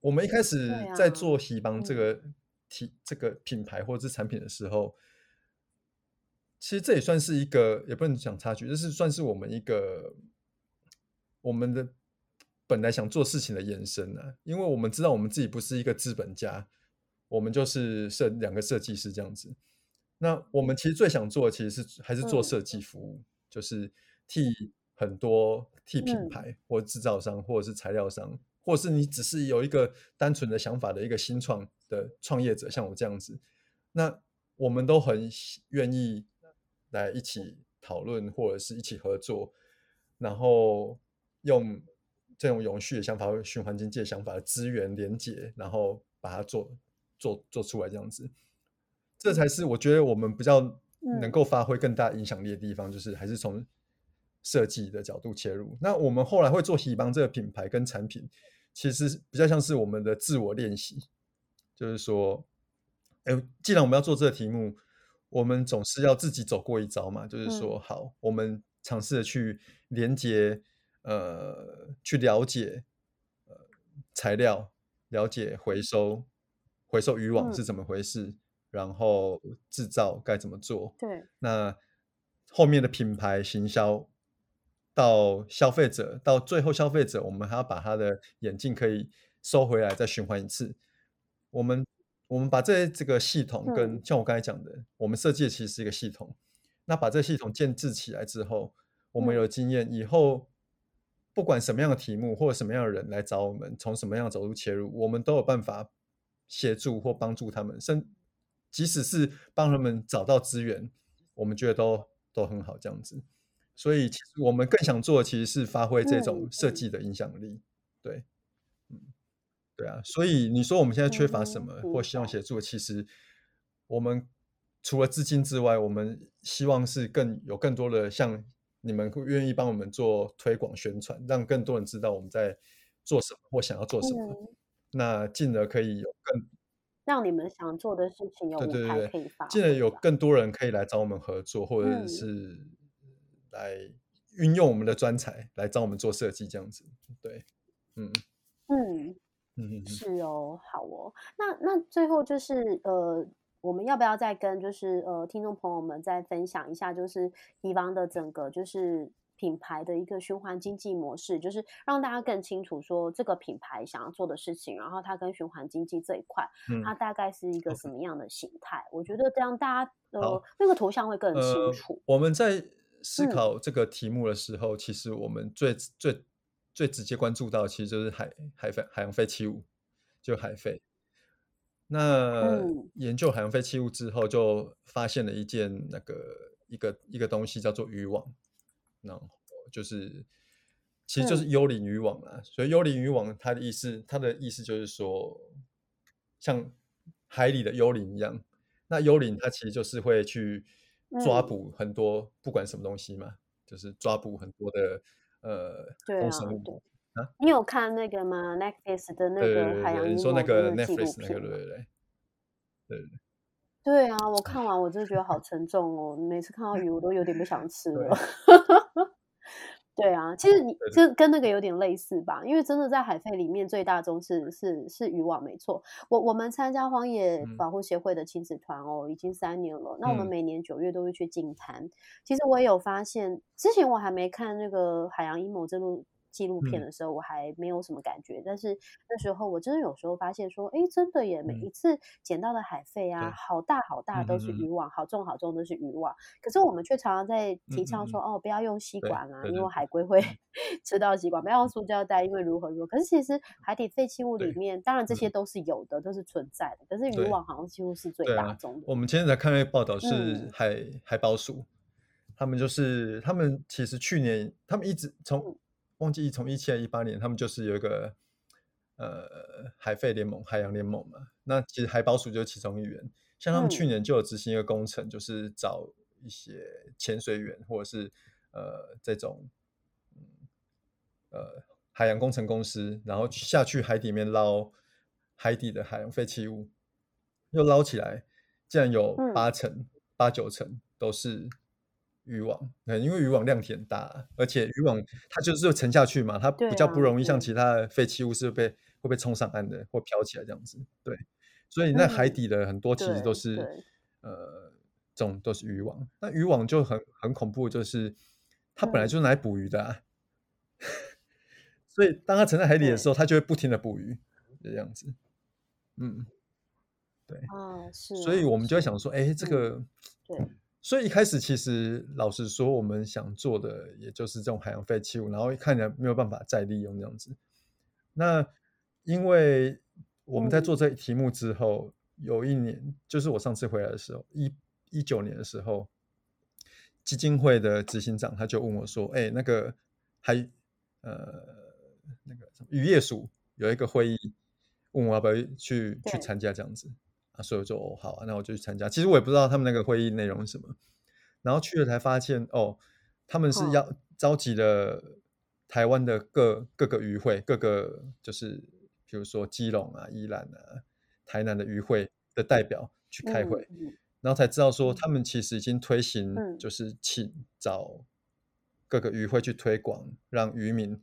我们一开始在做喜邦这嗯个体、这个品牌或者是产品的时候，其实这也算是一个，也不能讲差距，这是算是我们一个我们的本来想做事情的延伸啊。因为我们知道我们自己不是一个资本家，我们就是设两个设计师这样子。那我们其实最想做的其实是还是做嗯设计服务，就是替很多替品嗯牌或制造商或者是材料商，或者是你只是有一个单纯的想法的一个新创的创业者，像我这样子，那我们都很喜愿意来一起讨论或者是一起合作，然后用这种永续的想法、循环经济的想法的资源连接，然后把它做做做出来这样子。这才是我觉得我们比较能嗯够发挥更大影响力的地方，就是还是从设计的角度切入。那我们后来会做喜邦这个品牌跟产品，其实比较像是我们的自我练习，就是说，哎，既然我们要做这个题目，我们总是要自己走过一遭嘛，就是说，嗯好，我们尝试的去连接，呃，去了解，呃，材料，了解回收，回收渔网是嗯。怎么回事，然后制造该怎么做，对，那后面的品牌行销到消费者，到最后消费者，我们还要把他的眼镜可以收回来，再循环一次。我们我们把这这个系统跟、嗯。像我刚才讲的，我们设计的其实是一个系统。那把这个系统建制起来之后，我们嗯。有经验，以后不管什么样的题目或者什么样的人来找我们，从什么样的角度切入，我们都有办法协助或帮助他们，甚即使是帮他们找到资源，我们觉得都都很好这样子。所以其实我们更想做的其实是发挥这种设计的影响力，对，嗯，对啊。所以你说我们现在缺乏什嗯么，明或希望协助，其实我们除了资金之外，我们希望是更有更多的像你们会愿意帮我们做推广宣传，让更多人知道我们在做什么或想要做什么，嗯，那进而可以有更让你们想做的事情有舞台可以发进而有更多人可以来找我们合作，或者嗯是来运用我们的专才来找我们做设计，这样子。对，嗯嗯。嗯嗯嗯，是哦，好哦。那那最后就是呃，我们要不要再跟就是呃听众朋友们再分享一下，就是以往的整个就是品牌的一个循环经济模式，就是让大家更清楚说这个品牌想要做的事情，然后它跟循环经济这一块，嗯它大概是一个什么样的形态？我觉得这样大家呃那个图像会更清呃楚。，我们在思嗯考这个题目的时候，其实我们最最最直接关注到，其实就是海海废海洋废弃物，就海废。那嗯研究海洋废弃物之后，就发现了一件那个一个一个东西叫做渔网，然后就是其实就是嗯幽灵渔网啦。所以幽灵渔网它的意思，它的意思就是说，像海里的幽灵一样。那幽灵它其实就是会去抓嗯捕很多不管什么东西嘛，就是抓捕很多的呃对啊动生物。你有看那个吗？Netflix 的那对个海洋阴谋的说那个那纪录 Netflix 那个？对对对对对啊，我看完我真的觉得好沉重哦，每次看到鱼我都有点不想吃对了。对啊，其实 你对这跟那个有点类似吧，因为真的在海费里面最大宗是是是渔网，没错。我我们参加荒野嗯保护协会的亲子团哦，已经三年了。那我们嗯每年九月都会去净滩。其实我也有发现，之前我还没看那个海洋阴谋这部纪录片嗯。的时候，我还没有什么感觉。但是那时候我真的有时候发现说，哎，真的耶，每嗯。一次捡到的海废啊，对。好大好大都是渔网，好重好重都是渔网。可是我们却常常在提倡说，哦，不要用吸管啊，因为海龟。会 吃到吸管；不要用塑胶袋，因为如何如何。可是其实 海底废弃物里面，当然这些嗯都是有的，都是存在的。可是渔对网好像几乎是。最大宗的。我们今天才看那个报道是嗯。海、海保署，他们就是他们其实去年他们一直从嗯忘记从一七一八年，他们就是有一个呃海废联盟、海洋联盟嘛。那其实海保署就是其中一员。像他们去嗯年就有执行一个工程，就是找一些潜水员或者是呃这种嗯呃海洋工程公司，然后下去海底面捞海底的海洋废弃物，又捞起来，竟然有嗯八成、八九成都是渔网，嗯，因为渔网量体很大，而且渔网它就是沉下去嘛，它比较不容易像其他的废弃物是被会被冲上岸的或飘起来这样子。对，所以那海底的很多其实都是呃，这种都是渔网。那渔网就很很恐怖，就是它本来就是拿来捕鱼的，啊，所以当它沉在海底的时候，它就会不停的捕鱼这样子。嗯，对啊，是，所以我们就在想说，哎，这个对。所以一开始其实老实说，我们想做的也就是这种海洋废弃物，然后看起来没有办法再利用这样子。那因为我们在做这题目之后，有一年就是我上次回来的时候，一一九年的时候，基金会的执行长他就问我说：“哎，那个还呃那个什么渔业署有一个会议，问我要不要去去参加这样子。”所以我说哦好啊，那我就去参加。其实我也不知道他们那个会议内容是什么，然后去了才发现哦，他们是要召集了台湾的各各个渔会，各个就是比如说基隆啊、宜兰啊、台南的渔会的代表去开会，然后才知道说他们其实已经推行，就是请找各个渔会去推广，让渔民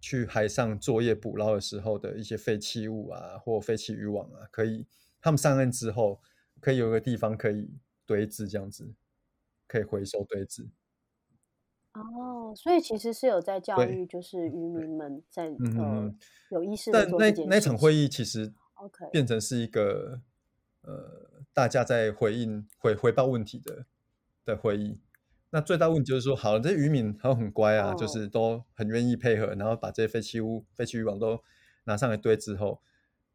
去海上作业捕捞的时候的一些废弃物啊或废弃渔网啊可以。他们上岸之后，可以有个地方可以堆置，这样子可以回收堆置。哦，所以其实是有在教育，就是渔民们在呃有意识。但那那场会议其实 OK 变成是一个呃大家在回应回回报问题的的会议。那最大问题就是说，好了，这渔民他很乖啊，就是都很愿意配合，然后把这些废弃物、废弃渔网都拿上来堆之后。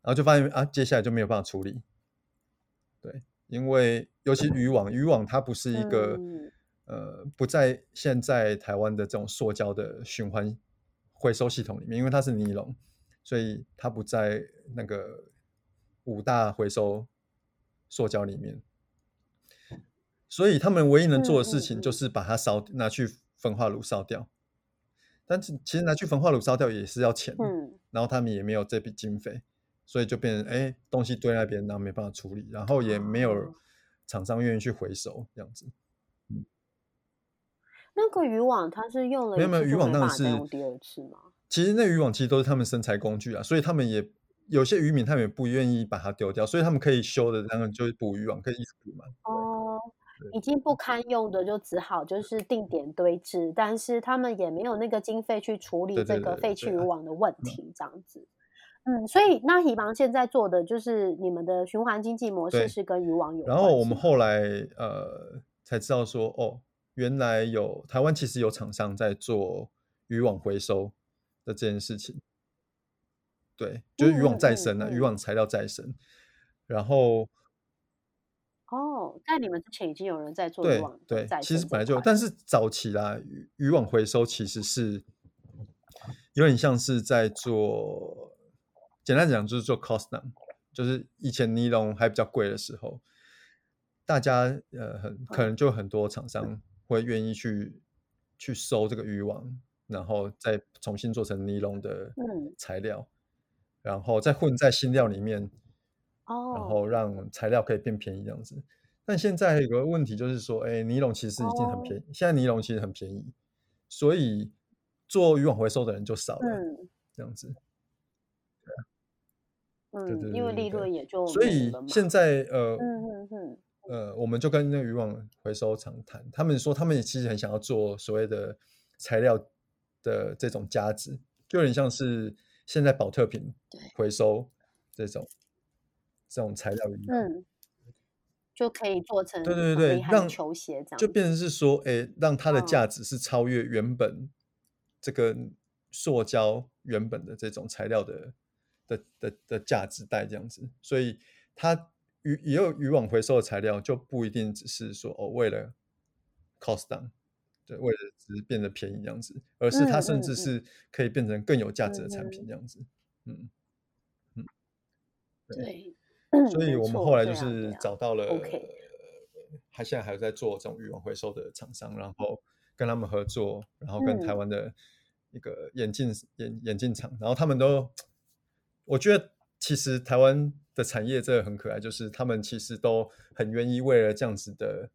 然后就发现啊，接下来就没有办法处理。对，因为尤其渔网，渔网它不是一个呃不在现在台湾的这种塑胶的循环回收系统里面，因为它是尼龙，所以它不在那个五大回收塑胶里面。所以他们唯一能做的事情就是把它烧，拿去焚化炉烧掉。但是其实拿去焚化炉烧掉也是要钱，然后他们也没有这笔经费。所以就变成哎，东西堆那边，然后没办法处理，然后也没有厂商愿意去回收这样子。嗯，那个渔网它是用了没有没有渔网当然是用第二次吗？其实那渔网其实都是他们生财工具啊，所以他们也有些渔民他们也不愿意把它丢掉，所以他们可以修的，当然就是捕渔网可以一直捕嘛。哦，已经不堪用的就只好就是定点堆置，但是他们也没有那个经费去处理这个废弃渔网的问题，这样子。嗯，所以那以芒现在做的就是你们的循环经济模式是跟渔网有。然后我们后来呃才知道说，哦，原来有台湾其实有厂商在做渔网回收的这件事情。对，就是渔网再生啊，渔网材料再生。然后，哦，在你们之前已经有人在做渔网对，其实本来就，但是早期啦，渔渔网回收其实是有点像是在做。简单讲就是做 cost down，就是以前尼龙还比较贵的时候，大家呃很可能就很多厂商会愿意去去收这个渔网，然后再重新做成尼龙的材料，然后再混在新料里面，哦，然后让材料可以变便宜这样子。但现在有个问题就是说，哎，尼龙其实已经很便宜，现在尼龙其实很便宜，所以做渔网回收的人就少了，这样子。嗯，因为利润也就所以现在呃，嗯嗯嗯。呃，我们就跟那个渔网回收厂谈，他们说他们也其实很想要做所谓的材料的这种价值，就有点像是现在保特瓶回收这种这种材料一样，嗯，就可以做成对对对，让球鞋这样，就变成是说，哎，让它的。价值是超越原本这个塑胶原本的这种材料的。的的的价值带这样子，所以它渔也有渔网回收的材料，就不一定只是说哦为了 cost down，对，为了只是变得便宜这样子，而是它甚至是可以变成更有价值的产品这样子，嗯嗯，对，所以我们后来就是找到了，还现在还在做这种渔网回收的厂商，然后跟他们合作，然后跟台湾的一个眼镜眼眼镜厂，然后他们都。我觉得其实台湾的产业真的很可爱，就是他们其实都很愿意为了这样子的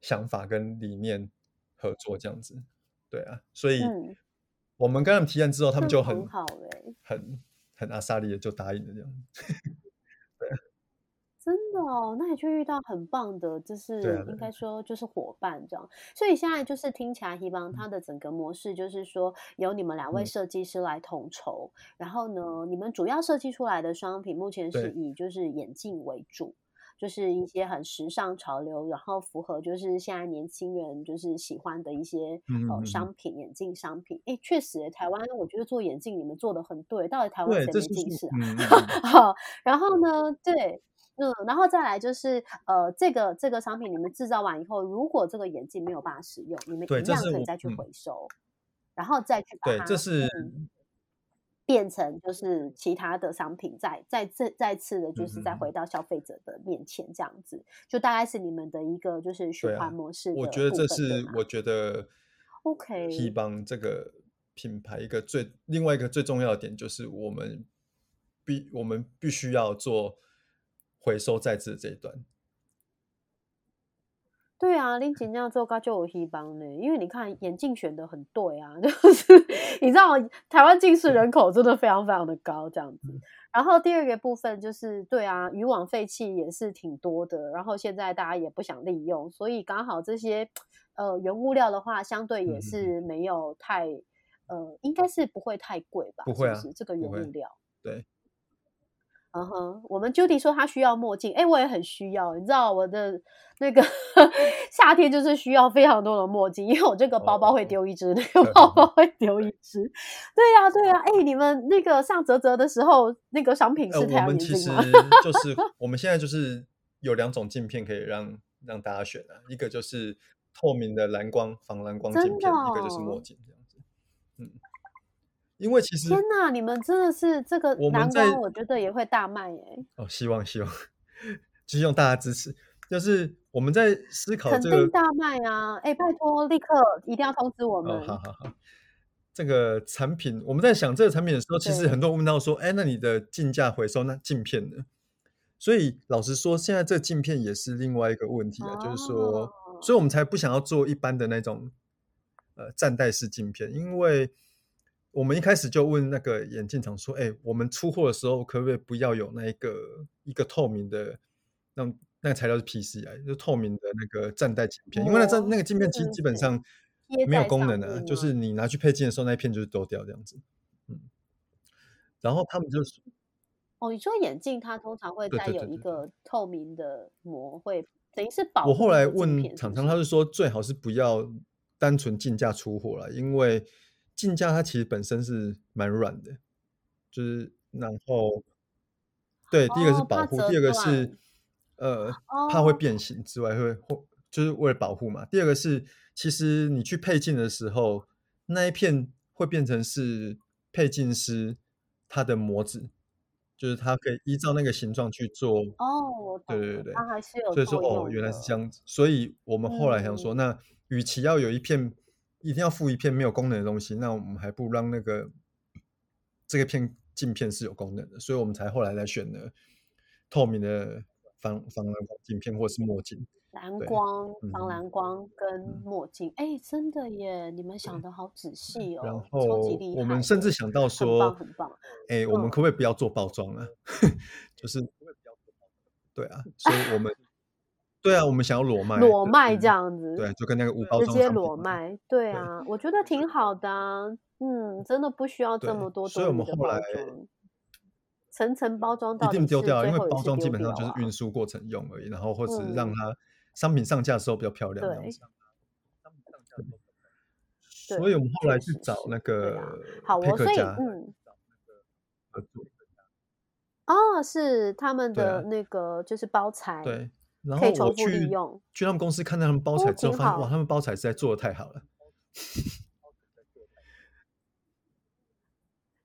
想法跟理念，合作这样子。对啊，所以嗯，我们跟他们提案之后，他们就很很好哎、很很阿萨利的就答应了这样。真的哦，那你就遇到很棒的，就是啊对应啊该说就是伙伴这样。所以现在就是听起来，希望它的整个模式就是说，由你们两位嗯设计师来统筹，然后呢，你们主要设计出来的商品目前是对以就是眼镜为主。就是一些很时尚潮流，然后符合就是现在年轻人就是喜欢的一些呃嗯嗯嗯商品，眼镜商品。诶，确实耶，台湾我觉得做眼镜你们做的很对，到底台湾对，谁这是说没近视啊？嗯嗯嗯 好，然后呢，对，嗯，然后再来就是，呃，这个这个商品你们制造完以后，如果这个眼镜没有办法使用，你们一样可以再去嗯。回收，然后再去把对，它这是嗯。变成就是其他的商品，再再再再次的，就是再回到消费者的面前，这样子，就大概是你们的一个就是循环模式的我觉得这是我觉得 OK T 帮这个品牌一个最另外一个最重要的点就是我们必我们必须要做回收再制的这一段。对啊，林锦这样做高就有希帮呢，因为你看眼镜选的很对啊，就是你知道台湾近视人口真的非常非常的高这样子。然后第二个部分就是对啊，渔网废弃也是挺多的，然后现在大家也不想利用，所以刚好这些呃原物料的话，相对也是没有太呃，应该是不会太贵吧？不会啊是不是这个原物料？对，嗯哼，我们 Judy 说她需要墨镜，哎，我也很需要。你知道我的那个 夏天就是需要非常多的墨镜，因为我这个包包会哦丢一只，那个包包 会丢一只。对呀、对呀、哎，你们那个上泽泽的时候，那个商品呃，是太我阳眼镜们其实？就是我们现在就是有两种镜片可以让让大家选啊，一个就是透明的蓝光防蓝光镜片，一个就是墨哦镜因为其实天哪，你们真的是这个我们在蓝光，我觉得也会大卖哎，哦，希望希望继续用大家支持。就是我们在思考肯这个定大卖啊！哎，拜托，立刻一定要通知我哦，们。好好好，这个产品我们在想这个产品的时候，其实很多人问到说，哎，那你的镜架回收那镜片呢？所以老实说，现在这个镜片也是另外一个问题啊，就是说，哦所以我们才不想要做一般的那种呃站戴式镜片，因为我们一开始就问那个眼镜厂说，哎，我们出货的时候可不可以不要有那一个一个透明的那种那个材料是 PCI，就透明的那个站带镜片，因为那站那个镜片其实是是基本上贴没有功能啊，就是你拿去配镜的时候，那一片就是丢掉这样子。嗯，然后他们就说哦，你说眼镜它通常会对再有一个透明的膜，会等于是保我护后来问厂商，他是？说最好是不要单纯进价出货了，因为镜架它其实本身是蛮软的，就是然后对，第一个是保护，折第二个是断呃怕会哦变形之外会会就是为了保护嘛。第二个是其实你去配镜的时候，那一片会变成是配镜师他的模子，就是它可以依照那个形状去做。哦，对，对对对，它还是有所以说哦，原来是这。样子，所以我们后来想说，嗯那与其要有一片一定要附一片没有功能的东西，那我们还不如让那个这个片镜片是有功能的，所以我们才后来来选了透明的防防蓝光镜片或是墨镜。蓝光、防嗯蓝光跟嗯墨镜，哎，真的耶！你们想的好仔细哦，超级后我厉害们甚至想到很棒说，很棒。哎，我们嗯可不可以不要做包装啊？就是对啊，所以我们对啊，我们想要裸卖，裸卖这是样子，对，就跟那个无包直接裸卖，对对啊，我觉得挺好。的啊，嗯，真的不需要这对么多东西所以我们后来，层层包装一到一定丢掉啊，因为包装基本上就是运输过程用而已，然后或是让嗯。它商品上架的时候比较漂亮对子。所以我们后确来去找那个好我，所以嗯，合作，哦，是他们的那个就是包材，对，然后我去去他们公司看到他们包哦材之后，发现哇，他们包材实在做的太好了。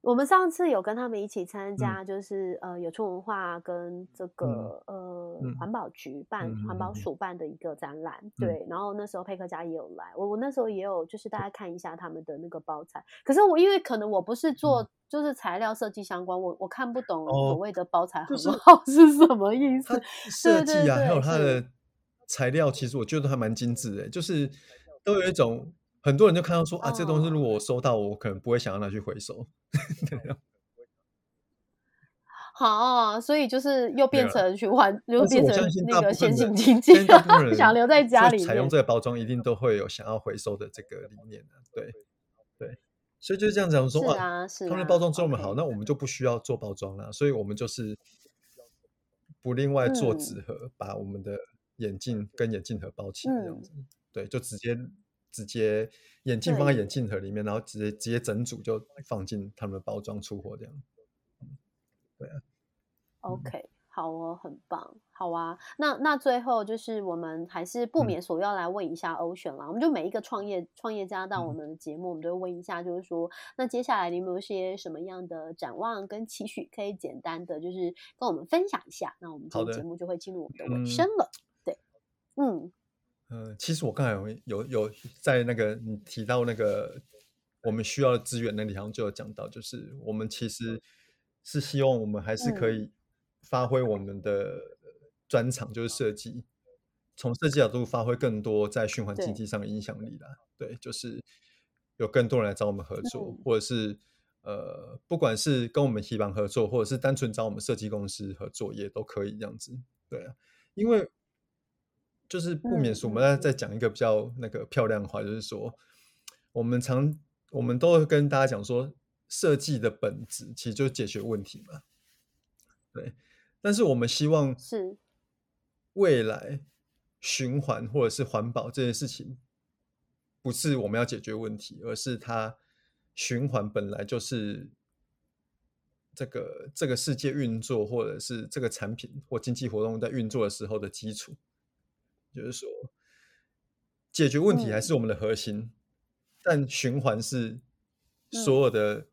我们上次有跟他们一起参嗯。加，就是、呃有出文化跟这个、呃嗯环保局办、嗯环保署办的一个展览，对，然后那时候佩克家也有来，我我那时候也有就是大家看一下他们的那个包材，可是我因为可能我不是做、就是材料设计相关，我我看不懂所谓的包材很就是好是什么意思它，设计啊，还有它的材料，其实我觉得都还蛮精致的，就是都有一种很多人就看到说啊，这东西哦如果我收到，我可能不会想要拿去回收。好，所以就是又变成循环，又变成那个先大部分的进经济想留在家就里。采用这个包装，一定都会有想要回收的这个理念的。对对，所以就是这样讲说是啊，他们的啊包装这么好，那我们就不需要做包装了，所以我们就是不另外做嗯纸盒，把我们的眼镜跟眼镜盒包起来这样嗯子。对，就直接直接眼镜放在眼镜盒里面，然后直接直接整组就放进他们的包装出货这样。嗯对啊，OK，好哦，很棒，好啊。那那最后就是我们还是不嗯免所要来问一下 Ocean 啦。我们就每一个创业创业家到我嗯们的节目，我们都会问一下，就是说，那接下来你有没有些什么样的展望跟期许，可以简单的就是跟我们分享一下？那我们这个节目就会进入我们的尾嗯声了。对，嗯呃，其实我刚才有有有在那个你提到那个我们需要的资源那里，好像就有讲到，就是我们其实是希望我们还是可嗯以发挥我们的专长，就是设计，从设计角度发挥更多在循环经济上的影响力啦。对，就是有更多人来找我们合作，嗯或者是呃，不管是跟我们提邦合作，或者是单纯找我们设计公司合作，也都可以这样子。对啊，因为就是不免嗯俗，我们再讲一个比较那个漂亮的话，就是说，我们常我们都会跟大家讲说，设计的本质其实就是解决问题嘛。对，但是我们希望是未来循环或者是环保这件事情，不是我们要解决问题，而是它循环本来就是这个这个世界运作，或者是这个产品或经济活动在运作的时候的基础。就是说，解决问题还嗯是我们的核心，但循环是所嗯有的、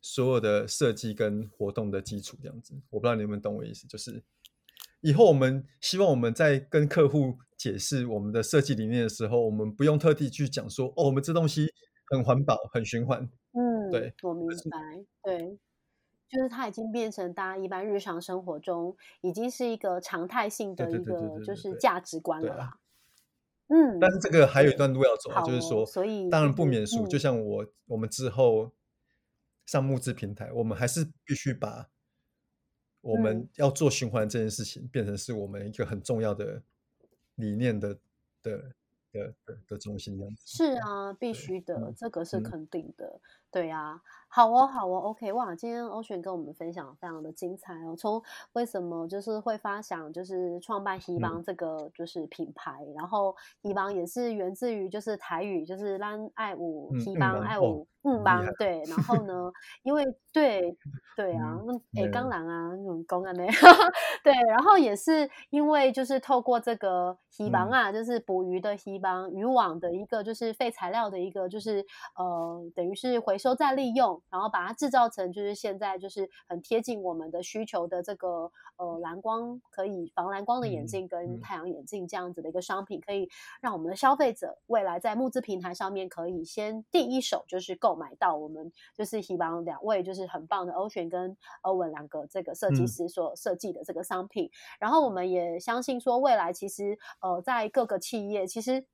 所有的设计跟活动的基础。这样子，我不知道你们懂我意思，就是以后我们希望我们在跟客户解释我们的设计理念的时候，我们不用特地去讲说，哦，我们这东西很环保、很循环。嗯，对我明白，对。就是它已经变成大家一般日常生活中已经是一个常态性的一个就是价值观了啦。嗯，但是这个还有一段路要走就是说，所以当然不免俗，就嗯像我我们之后上募资平台，我们还是必须把我们嗯要做循环这件事情变成是我们一个很重要的理念的的的的的中心，这样子。是啊，必须的，嗯这个是嗯肯定的。对啊，好哦，好哦，OK，哇，今天欧璇跟我们分享非常的精彩哦。从为什么就是会发想，就是创办希嗯邦这个就是品牌，然后希邦也是源自于就是台语，就是让爱舞嗯希邦爱舞嗯邦对。然后呢，因为对对啊，嗯，那诶，对当然啊，那种公安呢，对，然后也是因为就是透过这个希邦嗯啊，就是捕鱼的希邦渔网的一个就是废材料的一个就是呃等于是回收再利用，然后把它制造成就是现在就是很贴近我们的需求的这个呃蓝光可以防蓝光的眼嗯镜跟嗯太阳眼镜这样子的一个商品，可以让我们的消费者未来在募资平台上面可以先第一手就是购买到我们就是希望两位就是很棒的欧璇跟欧文两个这个设计嗯师所设计的这个商品，然后我们也相信说未来其实呃在各个企业其实。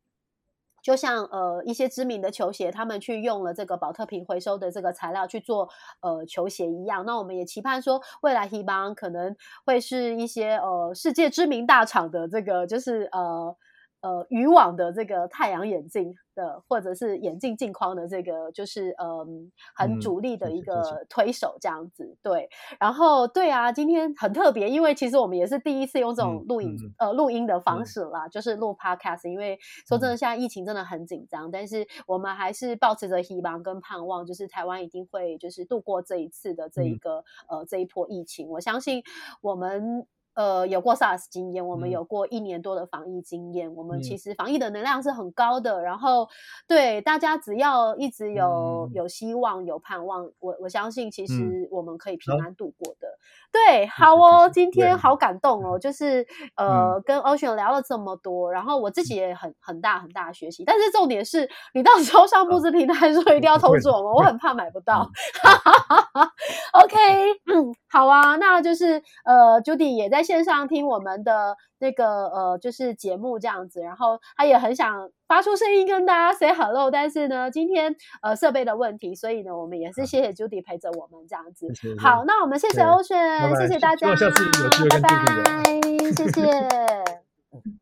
就像呃一些知名的球鞋，他们去用了这个保特瓶回收的这个材料去做呃球鞋一样，那我们也期盼说未来 h 邦可能会是一些呃世界知名大厂的这个就是呃呃渔网的这个太阳眼镜的，或者是眼镜镜框的这个就是嗯很嗯，主力的一。个推手这样子，对。然后对啊，今天很特别，因为其实我们也是第一次用这种嗯录影、嗯呃录音的方嗯式啦，就是录 podcast。因为说真的，嗯现在疫情真的很紧张，但是我们还是保持着希望跟盼望，就是台湾一定会就是度过这一次的这一嗯个、呃这一波疫情。我相信我们。呃，有过 SARS 经验，我们嗯。有过一年多的防疫经验，我们其嗯。实防疫的能量是很高的。然后，对大家只要一直有嗯，有希望、有盼望，我我相信其嗯，实我们可以平，安度过的。对，好哦，今天，好感动哦，就是嗯。呃，跟 Ocean 聊了这么多，然后我自己也很很大很大的学习，但是重点是你到时候上募好，资平台的时候一定要通知我们，我，很怕买不到。嗯，OK，嗯，好啊，那就是呃，Judy 也再线上听我们的那个呃，就是节目这样子，然后他也很想发出声音跟大家 say hello，但是呢，今天呃设备的问题，所以呢，我们也是谢谢 Judy 陪着我们这样子。好，那我们谢谢 Ocean，谢谢大家，拜拜，谢谢。